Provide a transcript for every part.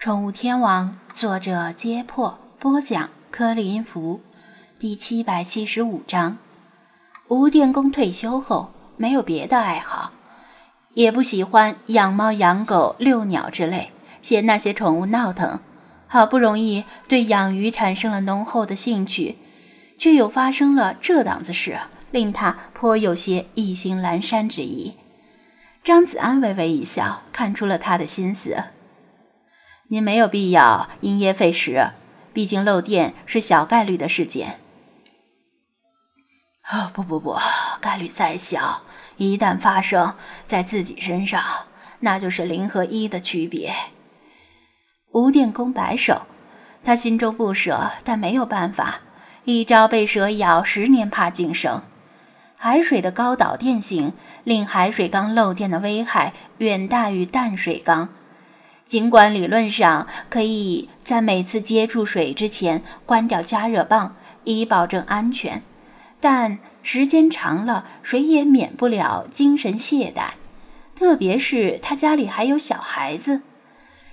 宠物天王，作者：揭破，播讲：柯林福，第七百七十五章。吴电工退休后没有别的爱好，也不喜欢养猫、养狗、遛鸟之类，嫌那些宠物闹腾。好不容易对养鱼产生了浓厚的兴趣，却又发生了这档子事，令他颇有些意兴阑珊之意。张子安微微一笑，看出了他的心思。您没有必要因噎废食，毕竟漏电是小概率的事件。啊，不不不，概率再小，一旦发生在自己身上，那就是零和一的区别。吴电工摆手，他心中不舍，但没有办法。一朝被蛇咬，十年怕井绳。海水的高导电性令海水缸漏电的危害远大于淡水缸。尽管理论上可以在每次接触水之前关掉加热棒，以保证安全，但时间长了，谁也免不了精神懈怠。特别是他家里还有小孩子，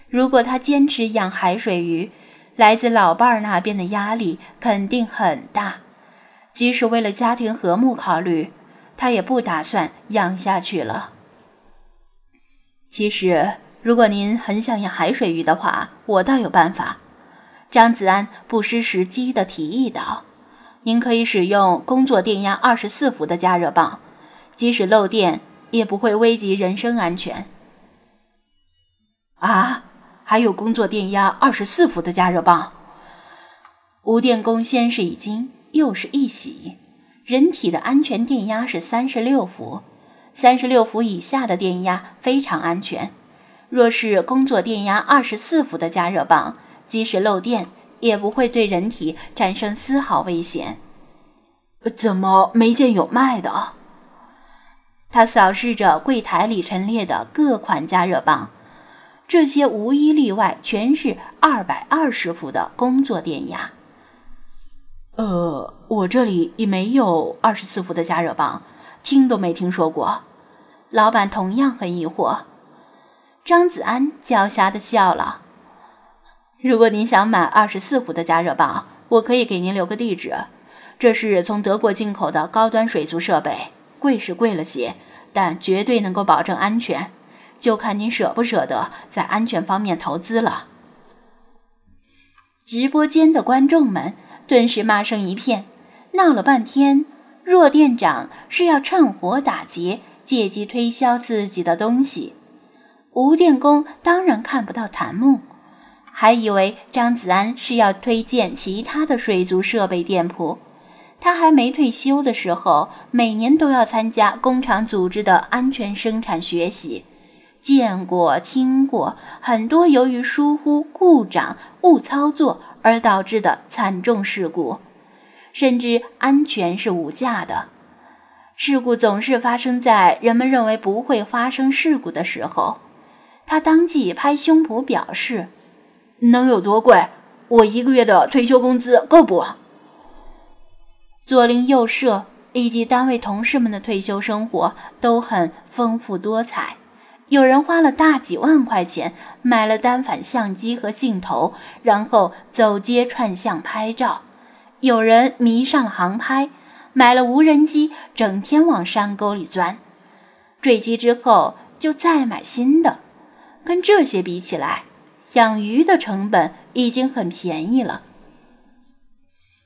如果他坚持养海水鱼，来自老伴儿那边的压力肯定很大。即使为了家庭和睦考虑，他也不打算养下去了。其实。如果您很想养海水鱼的话，我倒有办法。”张子安不失时机地提议道，“您可以使用工作电压二十四伏的加热棒，即使漏电也不会危及人身安全。”啊，还有工作电压二十四伏的加热棒？吴电工先是一惊，又是一喜。人体的安全电压是三十六伏，三十六伏以下的电压非常安全。若是工作电压二十四伏的加热棒，即使漏电，也不会对人体产生丝毫危险。怎么没见有卖的？他扫视着柜台里陈列的各款加热棒，这些无一例外全是二百二十伏的工作电压。呃，我这里也没有二十四伏的加热棒，听都没听说过。老板同样很疑惑。张子安狡黠地笑了。如果您想买二十四伏的加热棒，我可以给您留个地址。这是从德国进口的高端水族设备，贵是贵了些，但绝对能够保证安全。就看您舍不舍得在安全方面投资了。直播间的观众们顿时骂声一片，闹了半天，若店长是要趁火打劫，借机推销自己的东西。吴电工当然看不到弹幕，还以为张子安是要推荐其他的水族设备店铺。他还没退休的时候，每年都要参加工厂组织的安全生产学习，见过、听过很多由于疏忽、故障、误操作而导致的惨重事故，甚至安全是无价的。事故总是发生在人们认为不会发生事故的时候。他当即拍胸脯表示：“能有多贵？我一个月的退休工资够不？”左邻右舍以及单位同事们的退休生活都很丰富多彩。有人花了大几万块钱买了单反相机和镜头，然后走街串巷拍照；有人迷上了航拍，买了无人机，整天往山沟里钻，坠机之后就再买新的。跟这些比起来，养鱼的成本已经很便宜了。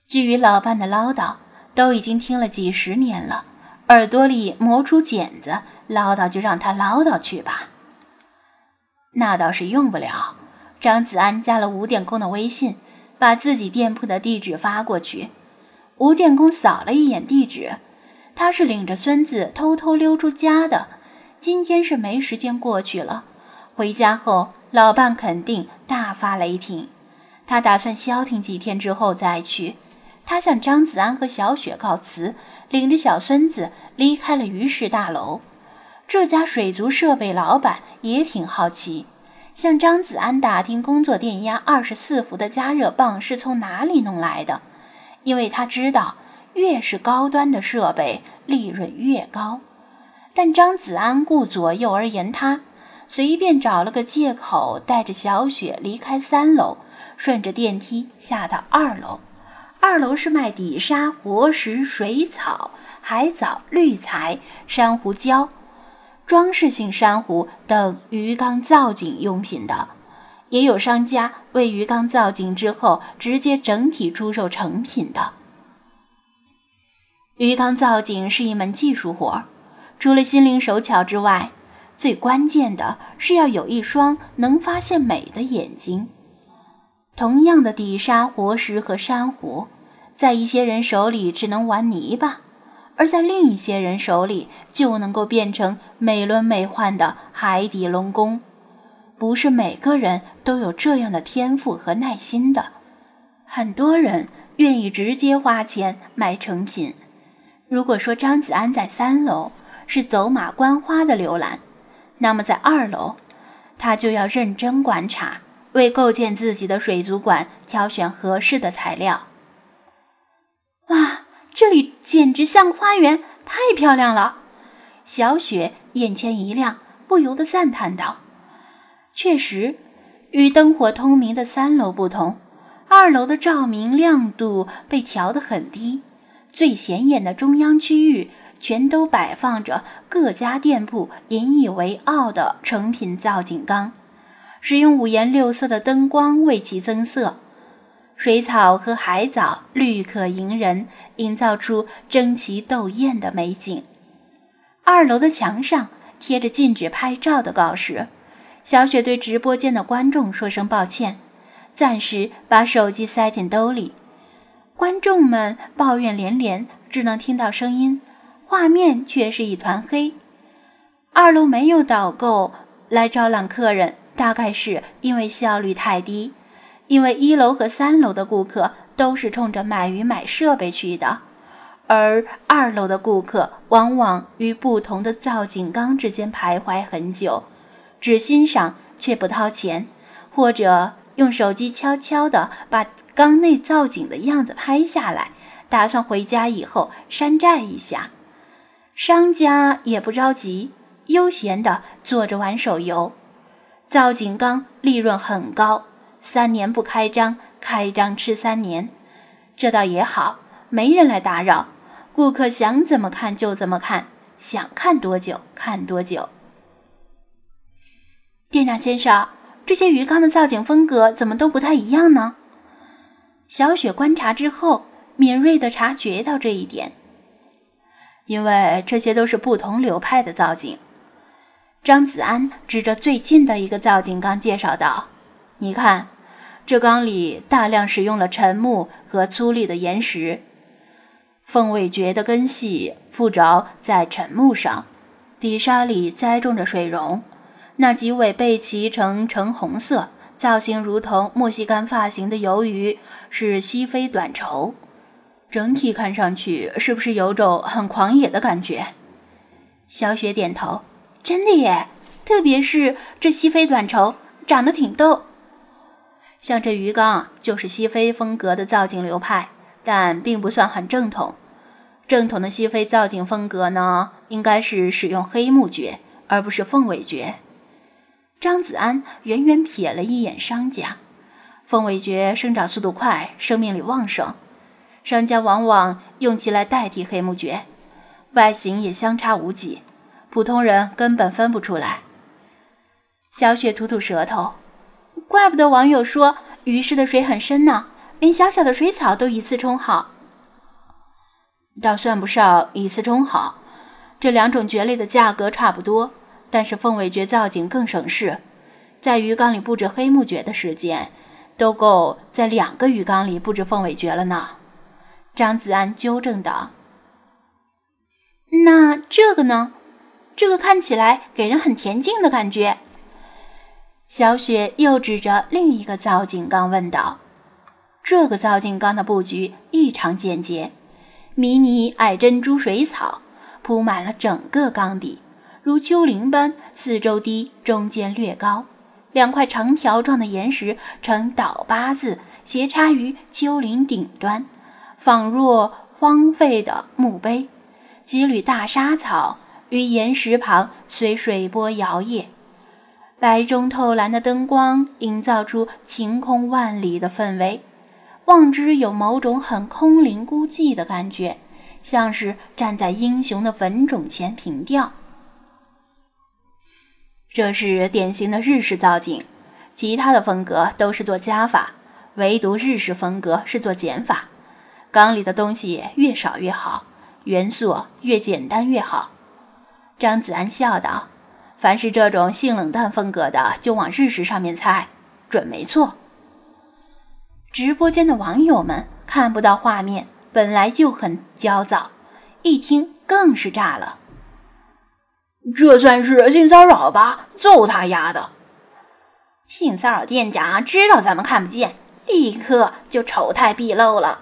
至于老伴的唠叨，都已经听了几十年了，耳朵里磨出茧子，唠叨就让他唠叨去吧。那倒是用不了。张子安加了吴电工的微信，把自己店铺的地址发过去。吴电工扫了一眼地址，他是领着孙子偷偷溜出家的，今天是没时间过去了。回家后，老伴肯定大发雷霆。他打算消停几天之后再去。他向张子安和小雪告辞，领着小孙子离开了于氏大楼。这家水族设备老板也挺好奇，向张子安打听工作电压二十四伏的加热棒是从哪里弄来的，因为他知道越是高端的设备利润越高。但张子安顾左右而言他。随便找了个借口，带着小雪离开三楼，顺着电梯下到二楼。二楼是卖底沙、活石、水草、海藻、滤材、珊瑚礁、装饰性珊瑚等鱼缸造景用品的，也有商家为鱼缸造景之后直接整体出售成品的。鱼缸造景是一门技术活，除了心灵手巧之外。最关键的是要有一双能发现美的眼睛。同样的底沙、活石和珊瑚，在一些人手里只能玩泥巴，而在另一些人手里就能够变成美轮美奂的海底龙宫。不是每个人都有这样的天赋和耐心的，很多人愿意直接花钱买成品。如果说张子安在三楼是走马观花的浏览。那么在二楼，他就要认真观察，为构建自己的水族馆挑选合适的材料。哇，这里简直像花园，太漂亮了！小雪眼前一亮，不由得赞叹道：“确实，与灯火通明的三楼不同，二楼的照明亮度被调得很低，最显眼的中央区域。”全都摆放着各家店铺引以为傲的成品造景缸，使用五颜六色的灯光为其增色，水草和海藻绿可迎人，营造出争奇斗艳的美景。二楼的墙上贴着禁止拍照的告示，小雪对直播间的观众说声抱歉，暂时把手机塞进兜里。观众们抱怨连连，只能听到声音。画面却是一团黑。二楼没有导购来招揽客人，大概是因为效率太低。因为一楼和三楼的顾客都是冲着买鱼买设备去的，而二楼的顾客往往于不同的造景缸之间徘徊很久，只欣赏却不掏钱，或者用手机悄悄地把缸内造景的样子拍下来，打算回家以后山寨一下。商家也不着急，悠闲地坐着玩手游。造景缸利润很高，三年不开张，开张吃三年，这倒也好，没人来打扰，顾客想怎么看就怎么看，想看多久看多久。店长先生，这些鱼缸的造景风格怎么都不太一样呢？小雪观察之后，敏锐地察觉到这一点。因为这些都是不同流派的造景，张子安指着最近的一个造景缸介绍道：“你看，这缸里大量使用了沉木和粗粝的岩石，凤尾蕨的根系附着在沉木上，底沙里栽种着水榕，那几尾背鳍呈橙红色，造型如同墨西干发型的鱿鱼是西非短绸。”整体看上去是不是有种很狂野的感觉？小雪点头，真的耶，特别是这西非短绸，长得挺逗。像这鱼缸就是西非风格的造景流派，但并不算很正统。正统的西非造景风格呢，应该是使用黑木蕨，而不是凤尾蕨。张子安远远瞥了一眼商家，凤尾蕨生长速度快，生命力旺盛。商家往往用其来代替黑木蕨，外形也相差无几，普通人根本分不出来。小雪吐吐舌头，怪不得网友说鱼市的水很深呢，连小小的水草都一次冲好。倒算不上一次冲好，这两种蕨类的价格差不多，但是凤尾蕨造景更省事，在鱼缸里布置黑木蕨的时间，都够在两个鱼缸里布置凤尾蕨了呢。张子安纠正道：“那这个呢？这个看起来给人很恬静的感觉。”小雪又指着另一个造景缸问道：“这个造景缸的布局异常简洁，迷你矮珍珠水草铺满了整个缸底，如丘陵般，四周低，中间略高。两块长条状的岩石呈倒八字，斜插于丘陵顶端。”仿若荒废的墓碑，几缕大沙草于岩石旁随水波摇曳，白中透蓝的灯光营造出晴空万里的氛围，望之有某种很空灵孤寂的感觉，像是站在英雄的坟冢前凭吊。这是典型的日式造景，其他的风格都是做加法，唯独日式风格是做减法。缸里的东西越少越好，元素越简单越好。张子安笑道。凡是这种性冷淡风格的，就往日式上面猜，准没错。直播间的网友们看不到画面，本来就很焦躁，一听更是炸了。这算是性骚扰吧？揍他丫的！性骚扰店长知道咱们看不见，立刻就丑态毕露了。